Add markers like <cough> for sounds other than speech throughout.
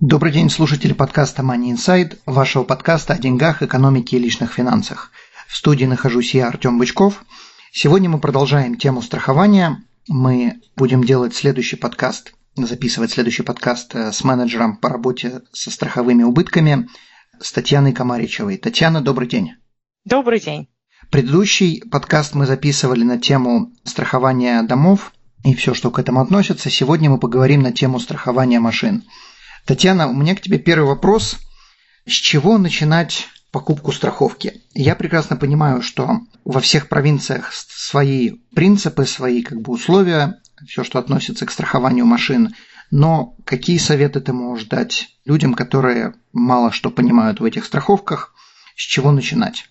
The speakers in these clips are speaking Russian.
Добрый день, слушатели подкаста Money Inside, вашего подкаста о деньгах, экономике и личных финансах. В студии нахожусь я, Артем Бычков. Сегодня мы продолжаем тему страхования. Мы будем делать следующий подкаст, записывать следующий подкаст э, с менеджером по работе со страховыми убытками с Татьяной Комаричевой. Татьяна, добрый день. Добрый день. Предыдущий подкаст мы записывали на тему страхования домов и все, что к этому относится. Сегодня мы поговорим на тему страхования машин – Татьяна, у меня к тебе первый вопрос. С чего начинать покупку страховки? Я прекрасно понимаю, что во всех провинциях свои принципы, свои как бы условия, все, что относится к страхованию машин. Но какие советы ты можешь дать людям, которые мало что понимают в этих страховках, с чего начинать?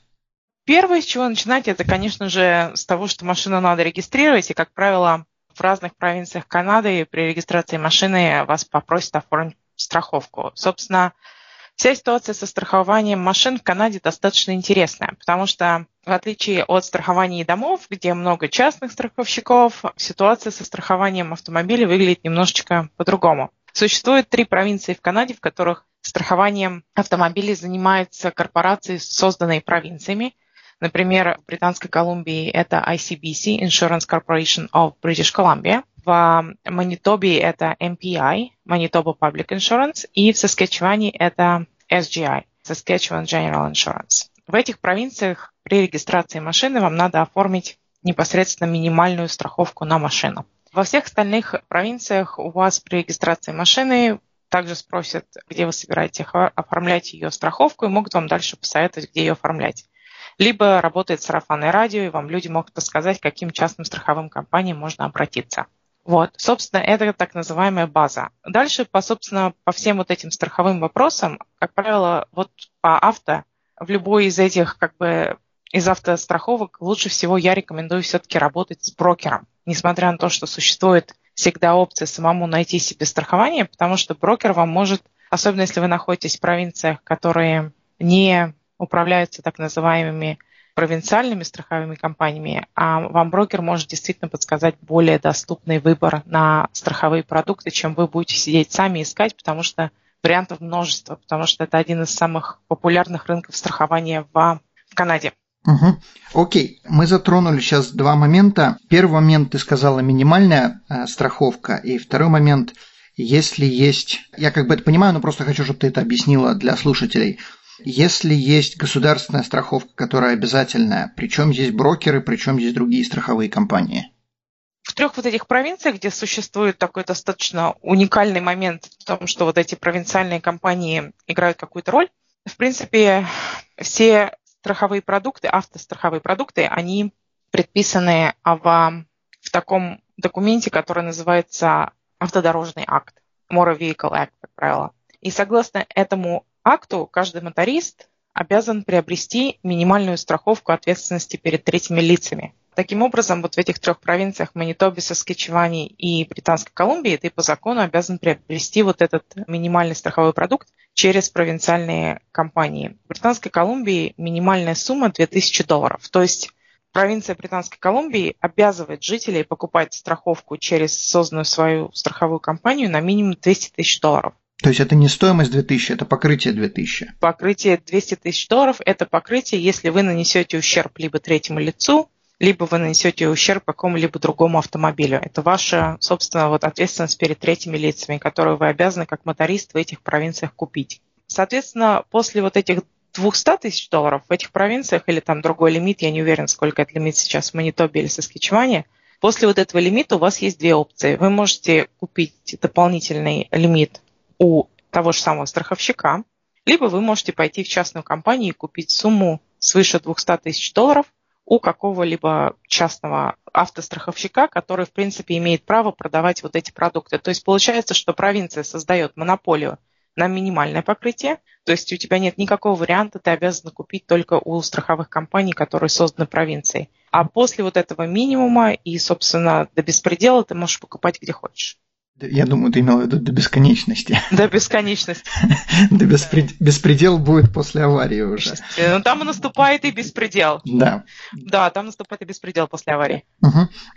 Первое, с чего начинать, это, конечно же, с того, что машину надо регистрировать, и, как правило, в разных провинциях Канады при регистрации машины вас попросят оформить страховку. Собственно, вся ситуация со страхованием машин в Канаде достаточно интересная, потому что в отличие от страхования домов, где много частных страховщиков, ситуация со страхованием автомобилей выглядит немножечко по-другому. Существует три провинции в Канаде, в которых страхованием автомобилей занимаются корпорации, созданные провинциями. Например, в Британской Колумбии это ICBC, Insurance Corporation of British Columbia – в Манитобе это MPI, Manitoba Public Insurance, и в Саскачеване это SGI, Saskatchewan General Insurance. В этих провинциях при регистрации машины вам надо оформить непосредственно минимальную страховку на машину. Во всех остальных провинциях у вас при регистрации машины также спросят, где вы собираетесь оформлять ее страховку, и могут вам дальше посоветовать, где ее оформлять. Либо работает сарафанное радио, и вам люди могут подсказать, к каким частным страховым компаниям можно обратиться. Вот, собственно, это так называемая база. Дальше, по, собственно, по всем вот этим страховым вопросам, как правило, вот по авто, в любой из этих, как бы, из автостраховок лучше всего я рекомендую все-таки работать с брокером, несмотря на то, что существует всегда опция самому найти себе страхование, потому что брокер вам может, особенно если вы находитесь в провинциях, которые не управляются так называемыми провинциальными страховыми компаниями, а вам брокер может действительно подсказать более доступный выбор на страховые продукты, чем вы будете сидеть сами искать, потому что вариантов множество, потому что это один из самых популярных рынков страхования в, Канаде. Угу. Окей, мы затронули сейчас два момента. Первый момент ты сказала минимальная э, страховка, и второй момент, если есть, я как бы это понимаю, но просто хочу, чтобы ты это объяснила для слушателей. Если есть государственная страховка, которая обязательная, причем здесь брокеры, причем здесь другие страховые компании? В трех вот этих провинциях, где существует такой достаточно уникальный момент в том, что вот эти провинциальные компании играют какую-то роль, в принципе, все страховые продукты, автостраховые продукты, они предписаны в, в таком документе, который называется автодорожный акт, Motor Vehicle Act, как правило. И согласно этому акту каждый моторист обязан приобрести минимальную страховку ответственности перед третьими лицами. Таким образом, вот в этих трех провинциях Манитобе, Саскичеване и Британской Колумбии ты по закону обязан приобрести вот этот минимальный страховой продукт через провинциальные компании. В Британской Колумбии минимальная сумма 2000 долларов. То есть провинция Британской Колумбии обязывает жителей покупать страховку через созданную свою страховую компанию на минимум 200 тысяч долларов. То есть это не стоимость 2000, это покрытие 2000? Покрытие 200 тысяч долларов – это покрытие, если вы нанесете ущерб либо третьему лицу, либо вы нанесете ущерб какому-либо другому автомобилю. Это ваша, собственно, вот ответственность перед третьими лицами, которую вы обязаны как моторист в этих провинциях купить. Соответственно, после вот этих 200 тысяч долларов в этих провинциях или там другой лимит, я не уверен, сколько это лимит сейчас в Манитобе или Саскичеване, после вот этого лимита у вас есть две опции. Вы можете купить дополнительный лимит у того же самого страховщика, либо вы можете пойти в частную компанию и купить сумму свыше 200 тысяч долларов у какого-либо частного автостраховщика, который, в принципе, имеет право продавать вот эти продукты. То есть получается, что провинция создает монополию на минимальное покрытие, то есть у тебя нет никакого варианта, ты обязан купить только у страховых компаний, которые созданы провинцией. А после вот этого минимума и, собственно, до беспредела ты можешь покупать где хочешь. Я думаю, ты имел в виду до бесконечности. <laughs> До бесконечности. <laughs> До беспредел будет после аварии уже. Ну, там наступает и беспредел. Да. Да, там наступает и беспредел после аварии.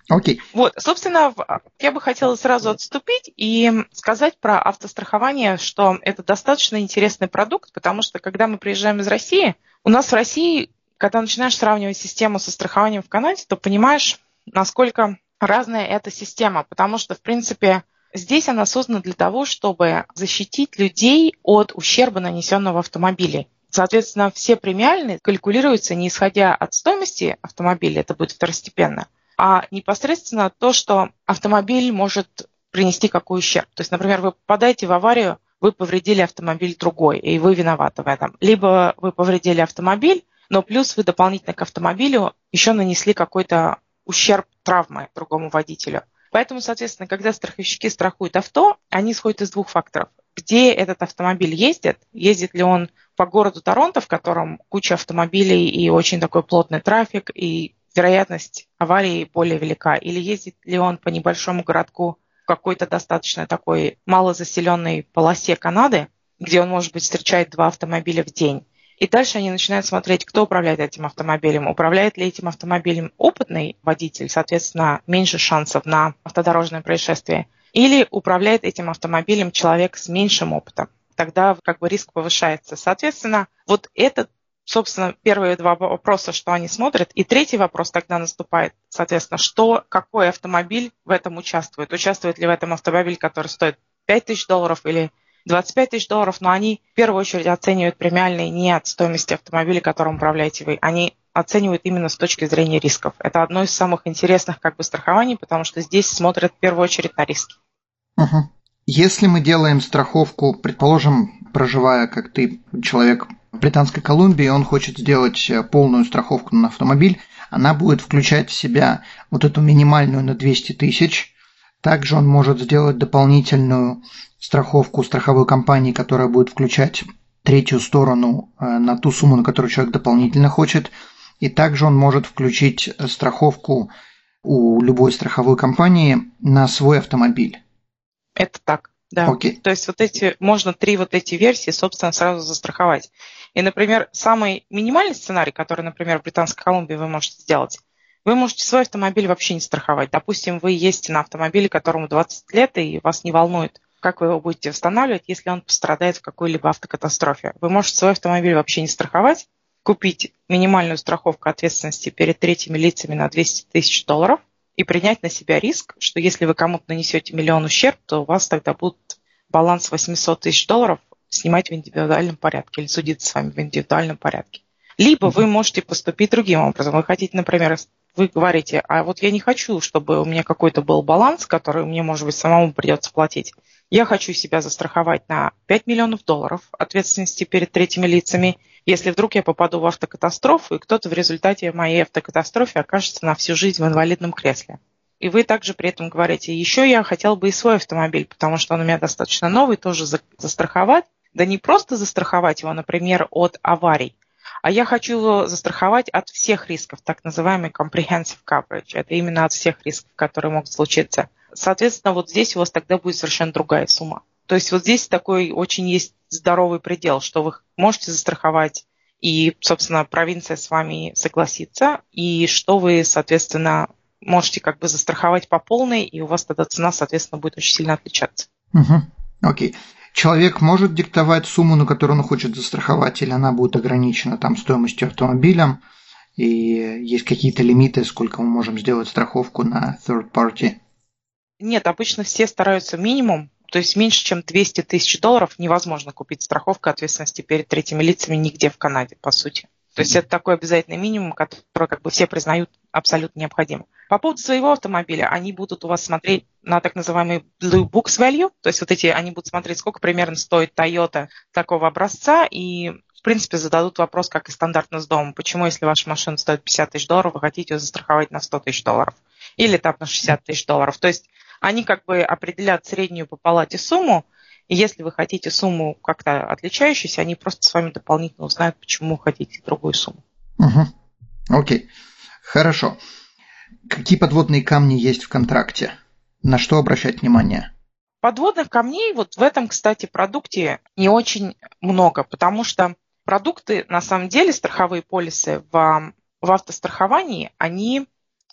Окей. Вот, собственно, я бы хотела сразу отступить и сказать про автострахование, что это достаточно интересный продукт, потому что когда мы приезжаем из России, у нас в России, когда начинаешь сравнивать систему со страхованием в Канаде, то понимаешь, насколько разная эта система, потому что, в принципе, Здесь она создана для того, чтобы защитить людей от ущерба, нанесенного автомобилем. Соответственно, все премиальные калькулируются не исходя от стоимости автомобиля, это будет второстепенно, а непосредственно то, что автомобиль может принести какой ущерб. То есть, например, вы попадаете в аварию, вы повредили автомобиль другой, и вы виноваты в этом. Либо вы повредили автомобиль, но плюс вы дополнительно к автомобилю еще нанесли какой-то ущерб травмы другому водителю. Поэтому, соответственно, когда страховщики страхуют авто, они исходят из двух факторов. Где этот автомобиль ездит, ездит ли он по городу Торонто, в котором куча автомобилей и очень такой плотный трафик, и вероятность аварии более велика, или ездит ли он по небольшому городку в какой-то достаточно такой малозаселенной полосе Канады, где он, может быть, встречает два автомобиля в день. И дальше они начинают смотреть, кто управляет этим автомобилем. Управляет ли этим автомобилем опытный водитель, соответственно, меньше шансов на автодорожное происшествие. Или управляет этим автомобилем человек с меньшим опытом. Тогда как бы риск повышается. Соответственно, вот это, собственно, первые два вопроса, что они смотрят. И третий вопрос тогда наступает, соответственно, что, какой автомобиль в этом участвует. Участвует ли в этом автомобиль, который стоит 5 тысяч долларов или 25 тысяч долларов, но они в первую очередь оценивают премиальные не от стоимости автомобиля, которым управляете вы. Они оценивают именно с точки зрения рисков. Это одно из самых интересных как бы страхований, потому что здесь смотрят в первую очередь на риски. Угу. Если мы делаем страховку, предположим, проживая, как ты, человек в Британской Колумбии, он хочет сделать э, полную страховку на автомобиль, она будет включать в себя вот эту минимальную на 200 тысяч, также он может сделать дополнительную страховку страховой компании, которая будет включать третью сторону э, на ту сумму, на которую человек дополнительно хочет. И также он может включить страховку у любой страховой компании на свой автомобиль. Это так, да. Окей. То есть вот эти, можно три вот эти версии, собственно, сразу застраховать. И, например, самый минимальный сценарий, который, например, в Британской Колумбии вы можете сделать, вы можете свой автомобиль вообще не страховать. Допустим, вы ездите на автомобиле, которому 20 лет, и вас не волнует, как вы его будете восстанавливать, если он пострадает в какой-либо автокатастрофе. Вы можете свой автомобиль вообще не страховать, купить минимальную страховку ответственности перед третьими лицами на 200 тысяч долларов и принять на себя риск, что если вы кому-то нанесете миллион ущерб, то у вас тогда будет баланс 800 тысяч долларов снимать в индивидуальном порядке или судиться с вами в индивидуальном порядке. Либо вы можете поступить другим образом. Вы хотите, например, вы говорите, а вот я не хочу, чтобы у меня какой-то был баланс, который мне, может быть, самому придется платить. Я хочу себя застраховать на 5 миллионов долларов ответственности перед третьими лицами, если вдруг я попаду в автокатастрофу, и кто-то в результате моей автокатастрофы окажется на всю жизнь в инвалидном кресле. И вы также при этом говорите, еще я хотел бы и свой автомобиль, потому что он у меня достаточно новый, тоже застраховать. Да не просто застраховать его, например, от аварий, а я хочу его застраховать от всех рисков, так называемый comprehensive coverage. Это именно от всех рисков, которые могут случиться. Соответственно, вот здесь у вас тогда будет совершенно другая сумма. То есть вот здесь такой очень есть здоровый предел, что вы можете застраховать, и, собственно, провинция с вами согласится, и что вы, соответственно, можете как бы застраховать по полной, и у вас тогда цена, соответственно, будет очень сильно отличаться. Угу. Окей. Человек может диктовать сумму, на которую он хочет застраховать, или она будет ограничена там стоимостью автомобиля, и есть какие-то лимиты, сколько мы можем сделать страховку на third party? Нет, обычно все стараются минимум, то есть меньше, чем 200 тысяч долларов невозможно купить страховку ответственности перед третьими лицами нигде в Канаде, по сути. То есть это такой обязательный минимум, который как бы все признают абсолютно необходимым. По поводу своего автомобиля, они будут у вас смотреть на так называемый Blue Books Value, то есть вот эти, они будут смотреть, сколько примерно стоит Toyota такого образца, и в принципе, зададут вопрос, как и стандартно с домом. Почему, если ваша машина стоит 50 тысяч долларов, вы хотите ее застраховать на 100 тысяч долларов? Или там на 60 тысяч долларов. То есть они как бы определят среднюю по палате сумму, И если вы хотите сумму как-то отличающуюся, они просто с вами дополнительно узнают, почему хотите другую сумму. Угу. Окей. Хорошо. Какие подводные камни есть в контракте? На что обращать внимание? Подводных камней вот в этом, кстати, продукте не очень много, потому что продукты, на самом деле, страховые полисы в, в автостраховании, они...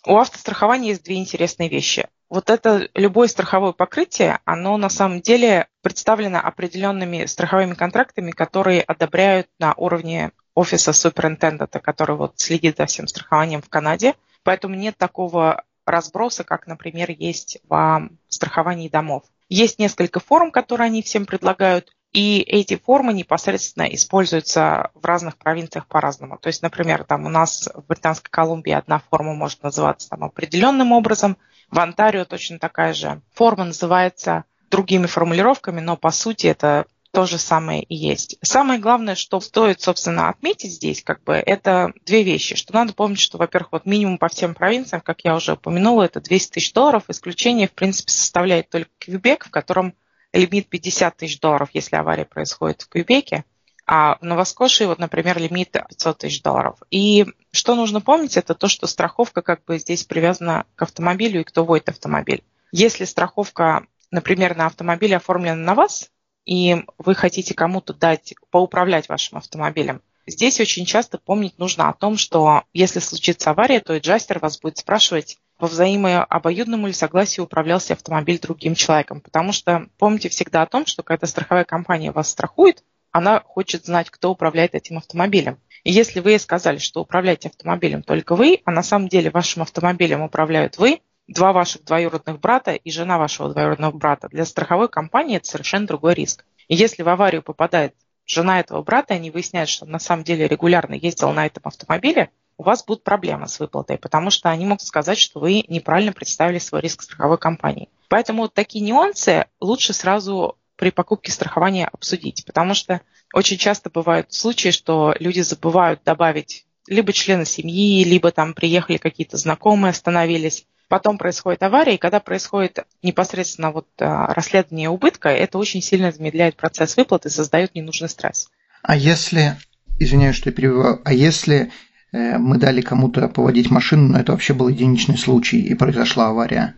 У автострахования есть две интересные вещи. Вот это любое страховое покрытие, оно на самом деле представлено определенными страховыми контрактами, которые одобряют на уровне офиса суперинтендента, который вот следит за всем страхованием в Канаде. Поэтому нет такого разброса, как, например, есть в страховании домов. Есть несколько форм, которые они всем предлагают, и эти формы непосредственно используются в разных провинциях по-разному. То есть, например, там у нас в Британской Колумбии одна форма может называться там, определенным образом, в Онтарио точно такая же форма называется другими формулировками, но по сути это то же самое и есть. Самое главное, что стоит, собственно, отметить здесь, как бы, это две вещи. Что надо помнить, что, во-первых, вот минимум по всем провинциям, как я уже упомянула, это 200 тысяч долларов. Исключение, в принципе, составляет только Квебек, в котором лимит 50 тысяч долларов, если авария происходит в Квебеке. А в Новоскошии, вот, например, лимит 500 тысяч долларов. И что нужно помнить, это то, что страховка как бы здесь привязана к автомобилю и кто водит автомобиль. Если страховка, например, на автомобиле оформлена на вас, и вы хотите кому-то дать поуправлять вашим автомобилем, здесь очень часто помнить нужно о том, что если случится авария, то джастер вас будет спрашивать, во взаимообоюдном ли согласии управлялся автомобиль другим человеком. Потому что помните всегда о том, что когда страховая компания вас страхует, она хочет знать, кто управляет этим автомобилем. И если вы сказали, что управляете автомобилем только вы, а на самом деле вашим автомобилем управляют вы, два ваших двоюродных брата и жена вашего двоюродного брата. Для страховой компании это совершенно другой риск. И если в аварию попадает жена этого брата, и они выясняют, что он на самом деле регулярно ездил на этом автомобиле, у вас будут проблемы с выплатой, потому что они могут сказать, что вы неправильно представили свой риск страховой компании. Поэтому вот такие нюансы лучше сразу при покупке страхования обсудить, потому что очень часто бывают случаи, что люди забывают добавить либо члены семьи, либо там приехали какие-то знакомые, остановились. Потом происходит авария, и когда происходит непосредственно вот а, расследование убытка, это очень сильно замедляет процесс выплаты, создает ненужный стресс. А если, извиняюсь, что я перебиваю, а если э, мы дали кому-то поводить машину, но это вообще был единичный случай, и произошла авария?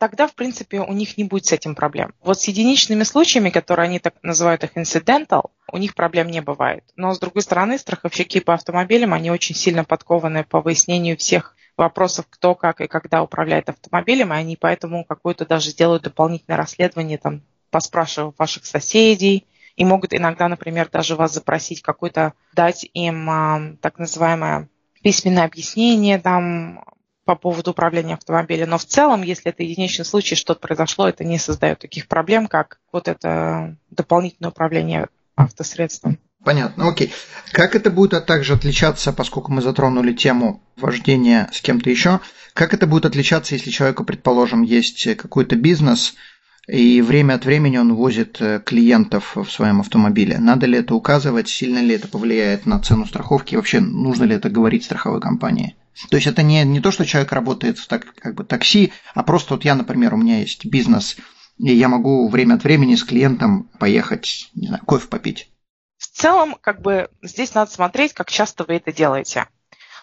тогда, в принципе, у них не будет с этим проблем. Вот с единичными случаями, которые они так называют их incidental, у них проблем не бывает. Но, с другой стороны, страховщики по автомобилям, они очень сильно подкованы по выяснению всех вопросов, кто, как и когда управляет автомобилем, и они поэтому какое-то даже делают дополнительное расследование, там, поспрашивая ваших соседей, и могут иногда, например, даже вас запросить какой-то, дать им а, так называемое письменное объяснение, там, по поводу управления автомобилем. Но в целом, если это единичный случай, что-то произошло, это не создает таких проблем, как вот это дополнительное управление автосредством. Понятно, окей. Как это будет также отличаться, поскольку мы затронули тему вождения с кем-то еще, как это будет отличаться, если человеку, предположим, есть какой-то бизнес, и время от времени он возит э, клиентов в своем автомобиле. Надо ли это указывать, сильно ли это повлияет на цену страховки, вообще нужно ли это говорить страховой компании? То есть это не, не то, что человек работает в так, как бы такси, а просто вот я, например, у меня есть бизнес, и я могу время от времени с клиентом поехать, не знаю, кофе попить. В целом, как бы здесь надо смотреть, как часто вы это делаете.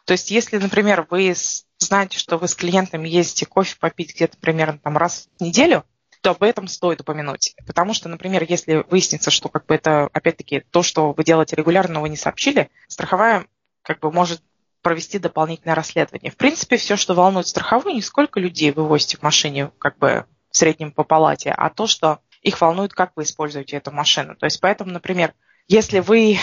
То есть, если, например, вы знаете, что вы с клиентами ездите кофе попить где-то примерно там раз в неделю, то об этом стоит упомянуть. Потому что, например, если выяснится, что как бы это, опять-таки, то, что вы делаете регулярно, вы не сообщили, страховая как бы может провести дополнительное расследование. В принципе, все, что волнует страховую, не сколько людей вы возите в машине как бы в среднем по палате, а то, что их волнует, как вы используете эту машину. То есть поэтому, например, если вы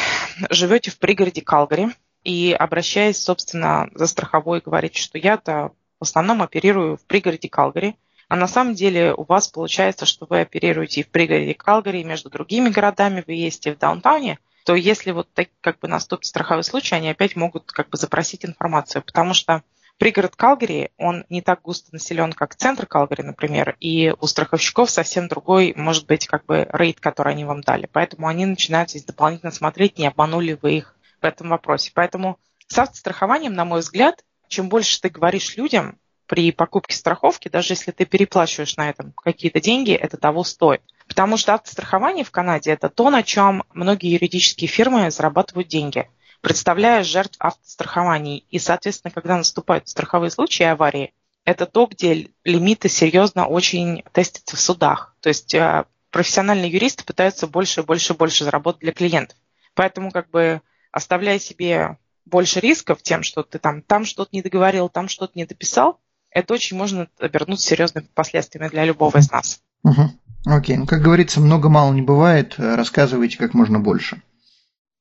живете в пригороде Калгари и обращаясь, собственно, за страховой, говорите, что я-то в основном оперирую в пригороде Калгари, а на самом деле у вас получается, что вы оперируете и в пригороде Калгари, и между другими городами, вы ездите в даунтауне – то если вот так, как бы наступит страховой случай, они опять могут как бы запросить информацию, потому что пригород Калгари, он не так густо населен, как центр Калгари, например, и у страховщиков совсем другой, может быть, как бы рейд, который они вам дали. Поэтому они начинают здесь дополнительно смотреть, не обманули вы их в этом вопросе. Поэтому с автострахованием, на мой взгляд, чем больше ты говоришь людям при покупке страховки, даже если ты переплачиваешь на этом какие-то деньги, это того стоит. Потому что автострахование в Канаде – это то, на чем многие юридические фирмы зарабатывают деньги, представляя жертв автострахований. И, соответственно, когда наступают страховые случаи аварии, это то, где лимиты серьезно очень тестятся в судах. То есть э, профессиональные юристы пытаются больше и больше и больше заработать для клиентов. Поэтому как бы оставляя себе больше рисков тем, что ты там, там что-то не договорил, там что-то не дописал, это очень можно обернуть серьезными последствиями для любого из нас. Угу. Окей, ну как говорится, много-мало не бывает, рассказывайте как можно больше.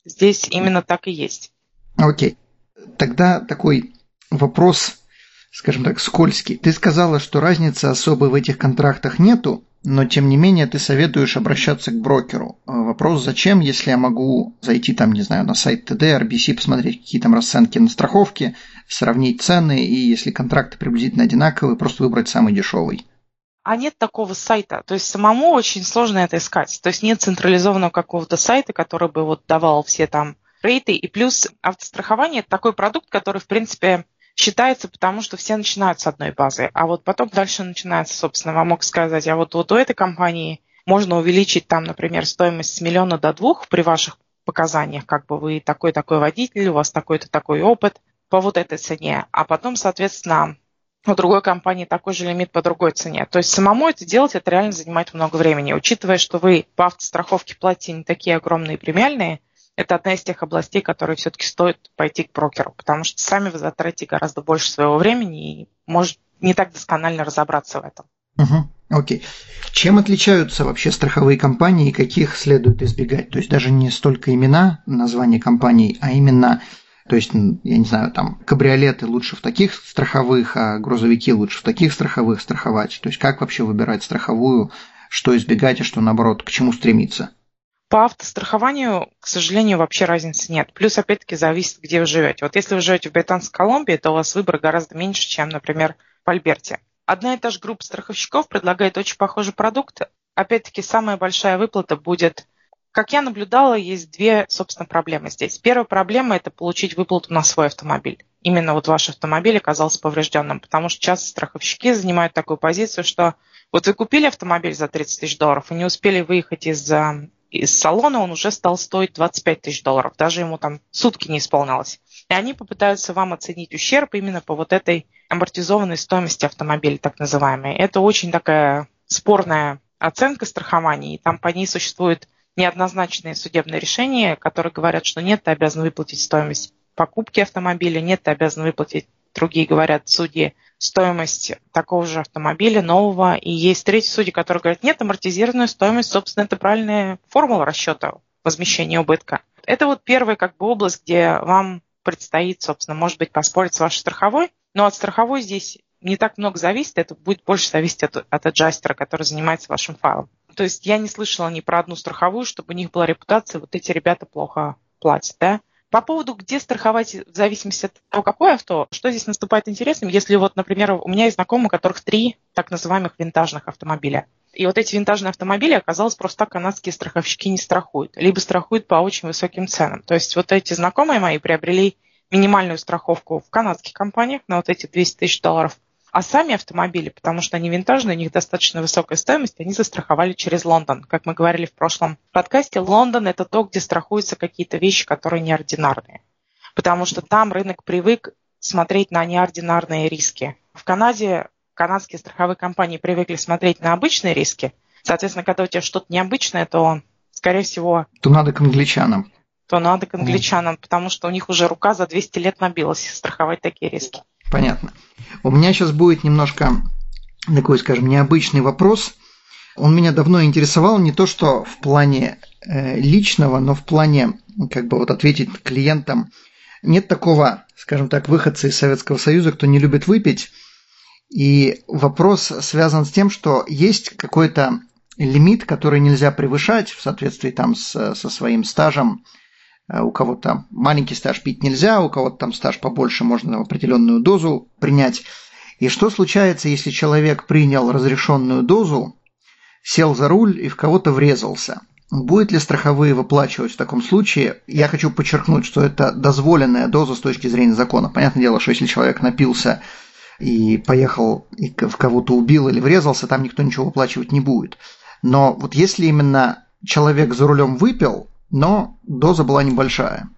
Здесь именно так и есть. Окей. Тогда такой вопрос скажем так, скользкий. Ты сказала, что разницы особой в этих контрактах нету, но тем не менее ты советуешь обращаться к брокеру. А вопрос, зачем, если я могу зайти там, не знаю, на сайт ТД, RBC, посмотреть, какие там расценки на страховке, сравнить цены, и если контракты приблизительно одинаковые, просто выбрать самый дешевый. А нет такого сайта. То есть самому очень сложно это искать. То есть нет централизованного какого-то сайта, который бы вот давал все там рейты. И плюс автострахование – это такой продукт, который, в принципе, считается, потому что все начинают с одной базы, а вот потом дальше начинается, собственно, вам мог сказать, а вот, вот у этой компании можно увеличить там, например, стоимость с миллиона до двух при ваших показаниях, как бы вы такой-такой водитель, у вас такой-то такой опыт по вот этой цене, а потом, соответственно, у другой компании такой же лимит по другой цене. То есть самому это делать, это реально занимает много времени. Учитывая, что вы по автостраховке платите не такие огромные премиальные – это одна из тех областей, которые все-таки стоит пойти к брокеру, потому что сами вы затратите гораздо больше своего времени и может не так досконально разобраться в этом. Угу. Окей. Чем отличаются вообще страховые компании и каких следует избегать? То есть даже не столько имена, название компаний, а именно, то есть, я не знаю, там, кабриолеты лучше в таких страховых, а грузовики лучше в таких страховых страховать. То есть как вообще выбирать страховую, что избегать и что наоборот, к чему стремиться? По автострахованию, к сожалению, вообще разницы нет. Плюс, опять-таки, зависит, где вы живете. Вот если вы живете в Британской Колумбии, то у вас выбор гораздо меньше, чем, например, в Альберте. Одна и та же группа страховщиков предлагает очень похожий продукт. Опять-таки, самая большая выплата будет как я наблюдала, есть две, собственно, проблемы здесь. Первая проблема – это получить выплату на свой автомобиль. Именно вот ваш автомобиль оказался поврежденным, потому что часто страховщики занимают такую позицию, что вот вы купили автомобиль за 30 тысяч долларов и не успели выехать из из салона он уже стал стоить 25 тысяч долларов. Даже ему там сутки не исполнялось. И они попытаются вам оценить ущерб именно по вот этой амортизованной стоимости автомобиля, так называемой. Это очень такая спорная оценка страхования, и там по ней существуют неоднозначные судебные решения, которые говорят, что нет, ты обязан выплатить стоимость покупки автомобиля, нет, ты обязан выплатить, другие говорят, судьи, стоимость такого же автомобиля нового. И есть третий судьи, которые говорят, нет, амортизированная стоимость, собственно, это правильная формула расчета возмещения убытка. Это вот первая как бы область, где вам предстоит, собственно, может быть, поспорить с вашей страховой. Но от страховой здесь не так много зависит, это будет больше зависеть от, от аджастера, который занимается вашим файлом. То есть я не слышала ни про одну страховую, чтобы у них была репутация, вот эти ребята плохо платят, да. По поводу, где страховать, в зависимости от того, какое авто, что здесь наступает интересным, если вот, например, у меня есть знакомые, у которых три так называемых винтажных автомобиля. И вот эти винтажные автомобили, оказалось, просто так канадские страховщики не страхуют, либо страхуют по очень высоким ценам. То есть вот эти знакомые мои приобрели минимальную страховку в канадских компаниях на вот эти 200 тысяч долларов – а сами автомобили, потому что они винтажные, у них достаточно высокая стоимость, они застраховали через Лондон. Как мы говорили в прошлом подкасте, Лондон – это то, где страхуются какие-то вещи, которые неординарные. Потому что там рынок привык смотреть на неординарные риски. В Канаде канадские страховые компании привыкли смотреть на обычные риски. Соответственно, когда у тебя что-то необычное, то, скорее всего... То надо к англичанам. То надо к англичанам, mm. потому что у них уже рука за 200 лет набилась страховать такие риски. Понятно. У меня сейчас будет немножко такой, скажем, необычный вопрос. Он меня давно интересовал не то, что в плане э, личного, но в плане, как бы вот ответить клиентам. Нет такого, скажем так, выходца из Советского Союза, кто не любит выпить. И вопрос связан с тем, что есть какой-то лимит, который нельзя превышать в соответствии там с, со своим стажем у кого-то маленький стаж пить нельзя, у кого-то там стаж побольше, можно определенную дозу принять. И что случается, если человек принял разрешенную дозу, сел за руль и в кого-то врезался? Будет ли страховые выплачивать в таком случае? Я хочу подчеркнуть, что это дозволенная доза с точки зрения закона. Понятное дело, что если человек напился и поехал и в кого-то убил или врезался, там никто ничего выплачивать не будет. Но вот если именно человек за рулем выпил, но доза была небольшая.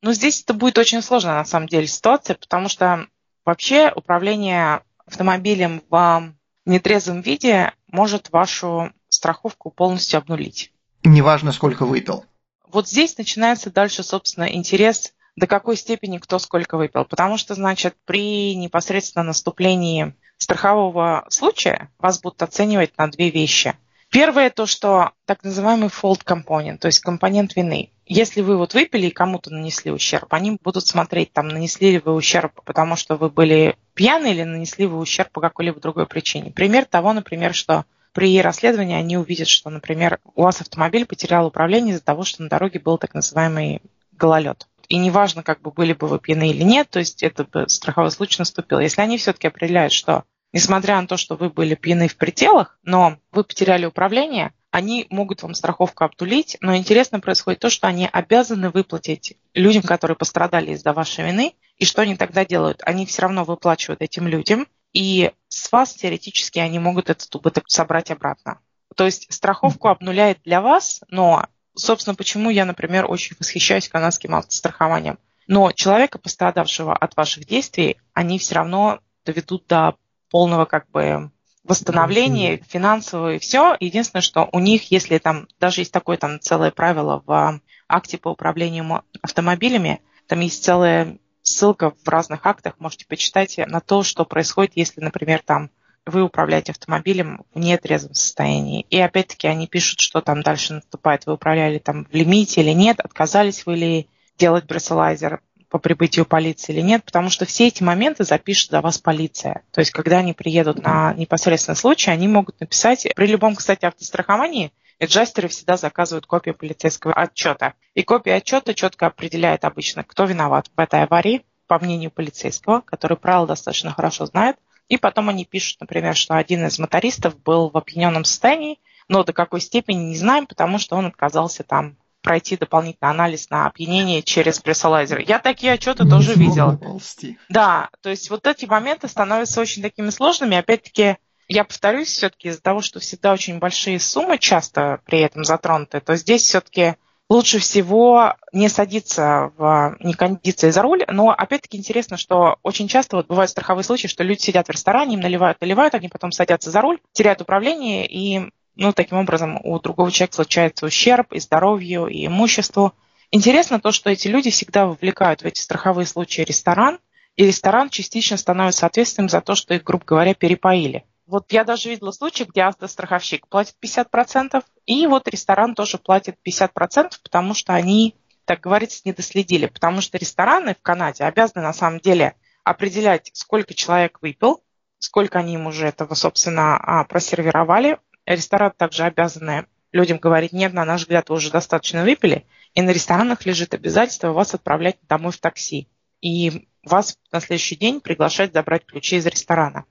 Ну, здесь это будет очень сложная, на самом деле, ситуация, потому что вообще управление автомобилем в нетрезвом виде может вашу страховку полностью обнулить. Неважно, сколько выпил. Вот здесь начинается дальше, собственно, интерес, до какой степени кто сколько выпил. Потому что, значит, при непосредственно наступлении страхового случая вас будут оценивать на две вещи – Первое то, что так называемый fault компонент, то есть компонент вины. Если вы вот выпили и кому-то нанесли ущерб, они будут смотреть, там, нанесли ли вы ущерб, потому что вы были пьяны или нанесли вы ущерб по какой-либо другой причине. Пример того, например, что при расследовании они увидят, что, например, у вас автомобиль потерял управление из-за того, что на дороге был так называемый гололед. И неважно, как бы были бы вы пьяны или нет, то есть этот страховой случай наступил. Если они все-таки определяют, что несмотря на то, что вы были пьяны в пределах, но вы потеряли управление, они могут вам страховку обтулить, но интересно происходит то, что они обязаны выплатить людям, которые пострадали из-за вашей вины, и что они тогда делают? Они все равно выплачивают этим людям, и с вас теоретически они могут этот убыток собрать обратно. То есть страховку обнуляет для вас, но, собственно, почему я, например, очень восхищаюсь канадским автострахованием. Но человека, пострадавшего от ваших действий, они все равно доведут до полного как бы восстановления финансового и все. Единственное, что у них, если там даже есть такое там целое правило в акте по управлению автомобилями, там есть целая ссылка в разных актах, можете почитать на то, что происходит, если, например, там вы управляете автомобилем в нетрезвом состоянии. И опять-таки они пишут, что там дальше наступает, вы управляли там в лимите или нет, отказались вы ли делать брессалайзер, по прибытию полиции или нет, потому что все эти моменты запишет за вас полиция. То есть, когда они приедут на непосредственный случай, они могут написать, при любом, кстати, автостраховании, Эджастеры всегда заказывают копию полицейского отчета. И копия отчета четко определяет обычно, кто виноват в этой аварии, по мнению полицейского, который правила достаточно хорошо знает. И потом они пишут, например, что один из мотористов был в опьяненном состоянии, но до какой степени не знаем, потому что он отказался там пройти дополнительный анализ на опьянение через прессолайзер. Я такие отчеты не тоже видела. Ползти. Да, то есть вот эти моменты становятся очень такими сложными. Опять-таки, я повторюсь, все-таки из-за того, что всегда очень большие суммы часто при этом затронуты, то здесь все-таки лучше всего не садиться в некондиции за руль. Но опять-таки интересно, что очень часто вот бывают страховые случаи, что люди сидят в ресторане, им наливают, наливают, они потом садятся за руль, теряют управление, и ну, таким образом у другого человека случается ущерб и здоровью, и имуществу. Интересно то, что эти люди всегда вовлекают в эти страховые случаи ресторан, и ресторан частично становится ответственным за то, что их, грубо говоря, перепоили. Вот я даже видела случай, где автостраховщик платит 50%, и вот ресторан тоже платит 50%, потому что они, так говорится, не доследили. Потому что рестораны в Канаде обязаны на самом деле определять, сколько человек выпил, сколько они им уже этого, собственно, а, просервировали, Ресторан также обязаны людям говорить, нет, на наш взгляд, вы уже достаточно выпили, и на ресторанах лежит обязательство вас отправлять домой в такси. И вас на следующий день приглашать забрать ключи из ресторана.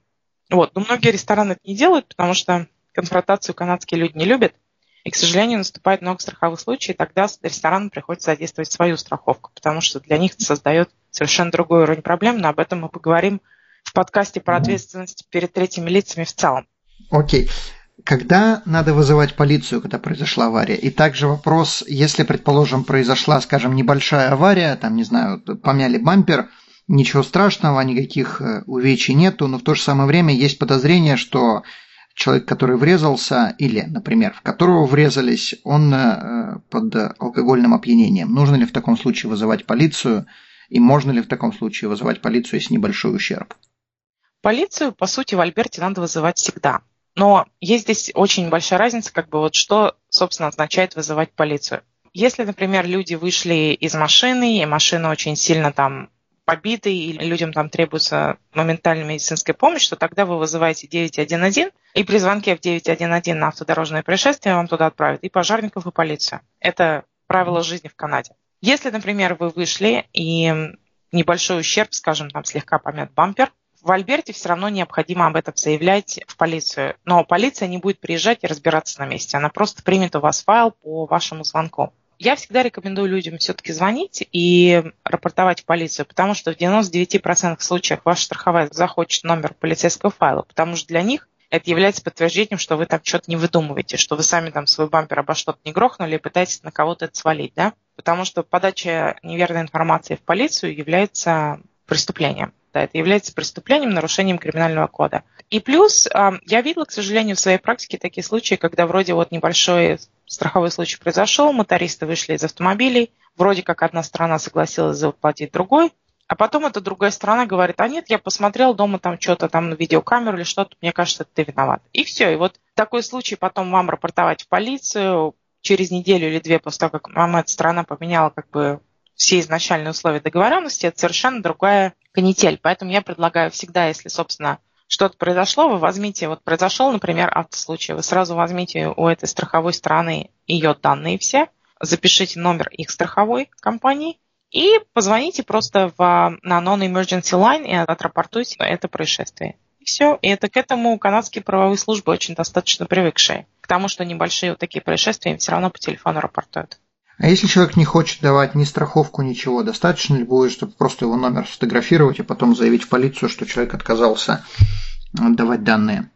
Вот. Но многие рестораны это не делают, потому что конфронтацию канадские люди не любят. И, к сожалению, наступает много страховых случаев, и тогда ресторанам приходится задействовать свою страховку, потому что для них это создает совершенно другой уровень проблем, но об этом мы поговорим в подкасте про ответственность перед третьими лицами в целом. Окей. Okay когда надо вызывать полицию, когда произошла авария? И также вопрос, если, предположим, произошла, скажем, небольшая авария, там, не знаю, помяли бампер, ничего страшного, никаких э, увечий нету, но в то же самое время есть подозрение, что человек, который врезался, или, например, в которого врезались, он э, под алкогольным опьянением. Нужно ли в таком случае вызывать полицию? И можно ли в таком случае вызывать полицию, если небольшой ущерб? Полицию, по сути, в Альберте надо вызывать всегда. Но есть здесь очень большая разница, как бы вот что, собственно, означает вызывать полицию. Если, например, люди вышли из машины, и машина очень сильно там побиты, и людям там требуется моментальная медицинская помощь, то тогда вы вызываете 911, и при звонке в 911 на автодорожное происшествие вам туда отправят и пожарников, и полицию. Это правило жизни в Канаде. Если, например, вы вышли, и небольшой ущерб, скажем, там слегка помят бампер, в Альберте все равно необходимо об этом заявлять в полицию. Но полиция не будет приезжать и разбираться на месте. Она просто примет у вас файл по вашему звонку. Я всегда рекомендую людям все-таки звонить и рапортовать в полицию, потому что в 99% случаев ваша страховая захочет номер полицейского файла, потому что для них это является подтверждением, что вы там что-то не выдумываете, что вы сами там свой бампер обо что-то не грохнули и пытаетесь на кого-то это свалить, да? Потому что подача неверной информации в полицию является преступлением. Да, это является преступлением, нарушением криминального кода. И плюс а, я видела, к сожалению, в своей практике такие случаи, когда вроде вот небольшой страховой случай произошел, мотористы вышли из автомобилей, вроде как одна сторона согласилась заплатить другой, а потом эта другая сторона говорит, а нет, я посмотрел дома там что-то там на видеокамеру или что-то, мне кажется, ты виноват. И все. И вот такой случай потом вам рапортовать в полицию через неделю или две после того, как вам эта страна поменяла как бы все изначальные условия договоренности, это совершенно другая канитель. Поэтому я предлагаю всегда, если, собственно, что-то произошло, вы возьмите, вот произошел, например, автослучай, вы сразу возьмите у этой страховой стороны ее данные все, запишите номер их страховой компании и позвоните просто в, на non-emergency line и отрапортуйте это происшествие. И все. И это к этому канадские правовые службы очень достаточно привыкшие. К тому, что небольшие вот такие происшествия им все равно по телефону рапортуют. А если человек не хочет давать ни страховку, ничего, достаточно ли будет, чтобы просто его номер сфотографировать и потом заявить в полицию, что человек отказался давать данные?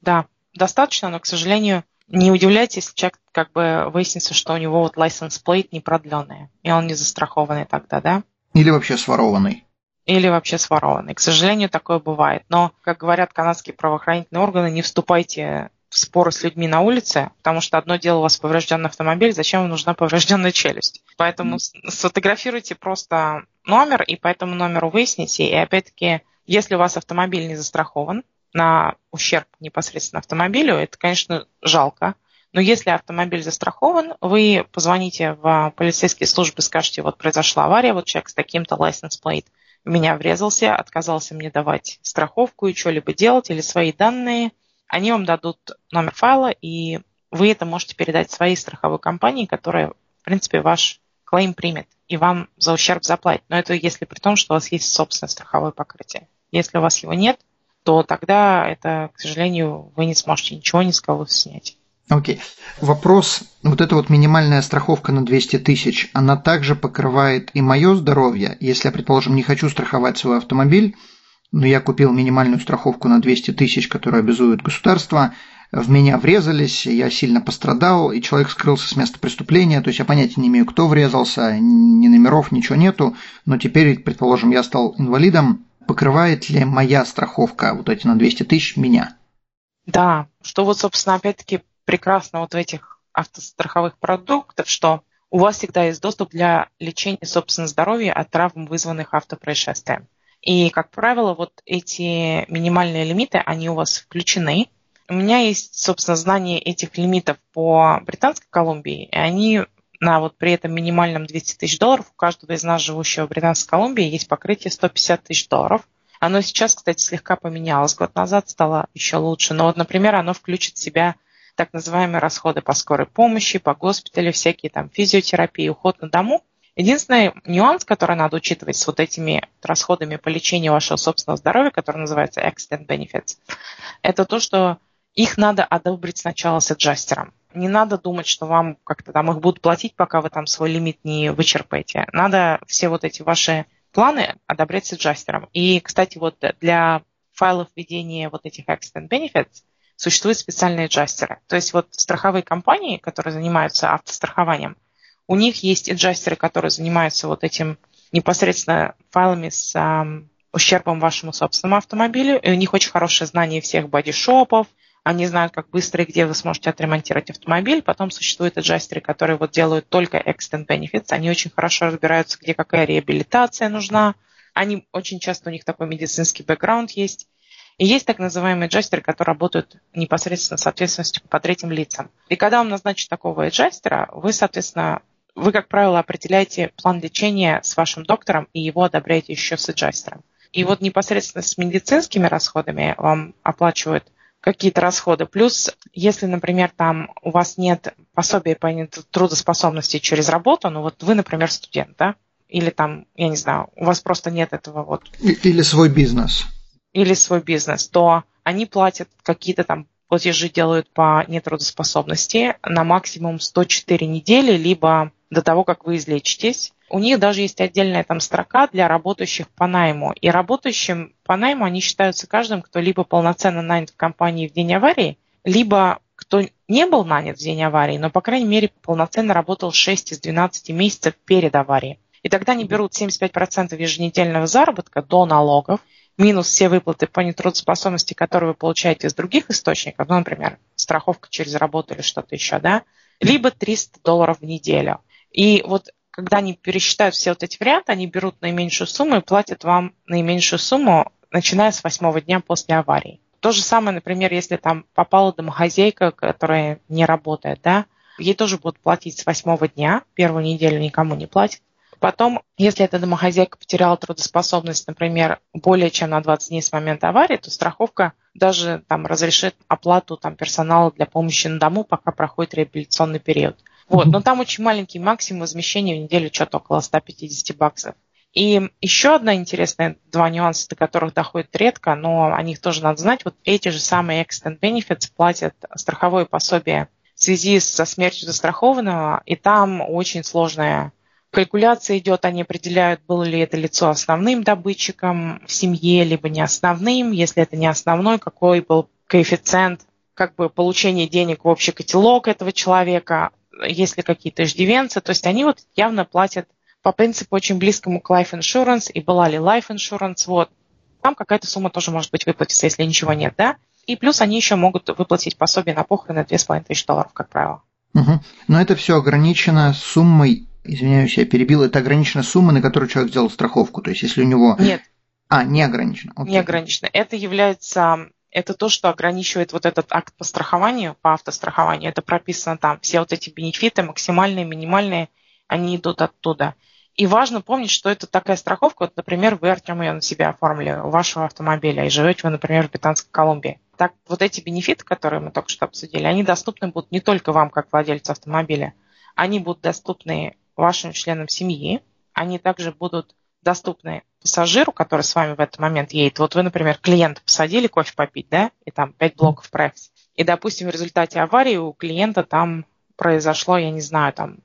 Да, достаточно, но, к сожалению, не удивляйтесь, если человек как бы выяснится, что у него вот license plate не продленный, и он не застрахованный тогда, да? Или вообще сворованный. Или вообще сворованный. К сожалению, такое бывает. Но, как говорят канадские правоохранительные органы, не вступайте споры с людьми на улице, потому что одно дело у вас поврежденный автомобиль, зачем вам нужна поврежденная челюсть. Поэтому mm. сфотографируйте просто номер и по этому номеру выясните. И опять-таки, если у вас автомобиль не застрахован на ущерб непосредственно автомобилю, это, конечно, жалко. Но если автомобиль застрахован, вы позвоните в полицейские службы, скажете, вот произошла авария, вот человек с таким-то license plate в меня врезался, отказался мне давать страховку и что-либо делать, или свои данные – они вам дадут номер файла, и вы это можете передать своей страховой компании, которая, в принципе, ваш клейм примет и вам за ущерб заплатит. Но это если при том, что у вас есть собственное страховое покрытие. Если у вас его нет, то тогда это, к сожалению, вы не сможете ничего ни с кого снять. Окей. Okay. Вопрос, вот эта вот минимальная страховка на 200 тысяч, она также покрывает и мое здоровье, если я, предположим, не хочу страховать свой автомобиль, но я купил минимальную страховку на 200 тысяч, которую обязует государство, в меня врезались, я сильно пострадал, и человек скрылся с места преступления, то есть я понятия не имею, кто врезался, ни номеров, ничего нету, но теперь, предположим, я стал инвалидом, покрывает ли моя страховка вот эти на 200 тысяч меня? Да, что вот, собственно, опять-таки прекрасно вот в этих автостраховых продуктах, что у вас всегда есть доступ для лечения, собственно, здоровья от травм, вызванных автопроисшествием. И, как правило, вот эти минимальные лимиты, они у вас включены. У меня есть, собственно, знание этих лимитов по Британской Колумбии, и они на вот при этом минимальном 200 тысяч долларов у каждого из нас, живущего в Британской Колумбии, есть покрытие 150 тысяч долларов. Оно сейчас, кстати, слегка поменялось. Год назад стало еще лучше. Но вот, например, оно включит в себя так называемые расходы по скорой помощи, по госпиталю, всякие там физиотерапии, уход на дому. Единственный нюанс, который надо учитывать с вот этими расходами по лечению вашего собственного здоровья, который называется accident benefits, это то, что их надо одобрить сначала с аджастером. Не надо думать, что вам как-то там их будут платить, пока вы там свой лимит не вычерпаете. Надо все вот эти ваши планы одобрять с аджастером. И, кстати, вот для файлов введения вот этих accident benefits существуют специальные аджастеры. То есть вот страховые компании, которые занимаются автострахованием, у них есть аджастеры, которые занимаются вот этим непосредственно файлами с um, ущербом вашему собственному автомобилю. И у них очень хорошее знание всех бодишопов. Они знают, как быстро и где вы сможете отремонтировать автомобиль. Потом существуют аджастеры, которые вот делают только extend benefits. Они очень хорошо разбираются, где какая реабилитация нужна. Они очень часто у них такой медицинский бэкграунд есть. И есть так называемые аджастеры, которые работают непосредственно с ответственностью по третьим лицам. И когда вам назначат такого аджастера, вы, соответственно, вы, как правило, определяете план лечения с вашим доктором и его одобряете еще с аджастером. И вот непосредственно с медицинскими расходами вам оплачивают какие-то расходы. Плюс, если, например, там у вас нет пособия по трудоспособности через работу, ну вот вы, например, студент, да, или там, я не знаю, у вас просто нет этого вот. Или свой бизнес. Или свой бизнес, то они платят какие-то там платежи делают по нетрудоспособности на максимум 104 недели, либо до того, как вы излечитесь. у них даже есть отдельная там строка для работающих по найму. И работающим по найму они считаются каждым, кто либо полноценно нанят в компании в день аварии, либо кто не был нанят в день аварии, но, по крайней мере, полноценно работал 6 из 12 месяцев перед аварией. И тогда они берут 75% еженедельного заработка до налогов, минус все выплаты по нетрудоспособности, которые вы получаете из других источников, ну, например, страховка через работу или что-то еще, да, либо 300 долларов в неделю. И вот когда они пересчитают все вот эти варианты, они берут наименьшую сумму и платят вам наименьшую сумму, начиная с восьмого дня после аварии. То же самое, например, если там попала домохозяйка, которая не работает, да, ей тоже будут платить с восьмого дня, первую неделю никому не платят. Потом, если эта домохозяйка потеряла трудоспособность, например, более чем на 20 дней с момента аварии, то страховка даже там разрешит оплату там, персонала для помощи на дому, пока проходит реабилитационный период. Вот, но там очень маленький максимум возмещения в неделю, что-то около 150 баксов. И еще одна интересная, два нюанса, до которых доходит редко, но о них тоже надо знать. Вот эти же самые Extend Benefits платят страховое пособие в связи со смертью застрахованного, и там очень сложная калькуляция идет, они определяют, было ли это лицо основным добытчиком в семье, либо не основным. Если это не основной, какой был коэффициент как бы получения денег в общий котелок этого человека, есть ли какие-то иждивенцы. То есть они вот явно платят по принципу очень близкому к life insurance, и была ли life insurance, вот. Там какая-то сумма тоже может быть выплатиться, если ничего нет, да? И плюс они еще могут выплатить пособие на похороны 2500 долларов, как правило. Угу. Но это все ограничено суммой извиняюсь, я перебил, это ограничена сумма, на которую человек сделал страховку. То есть, если у него... Нет. А, не ограничено. Окей. Не ограничено. Это является... Это то, что ограничивает вот этот акт по страхованию, по автострахованию. Это прописано там. Все вот эти бенефиты, максимальные, минимальные, они идут оттуда. И важно помнить, что это такая страховка. Вот, например, вы, Артем, ее на себя оформили у вашего автомобиля, и живете вы, например, в Британской Колумбии. Так вот эти бенефиты, которые мы только что обсудили, они доступны будут не только вам, как владельцу автомобиля, они будут доступны вашим членам семьи. Они также будут доступны пассажиру, который с вами в этот момент едет. Вот вы, например, клиента посадили кофе попить, да, и там 5 блоков проекции. И, допустим, в результате аварии у клиента там произошло, я не знаю, там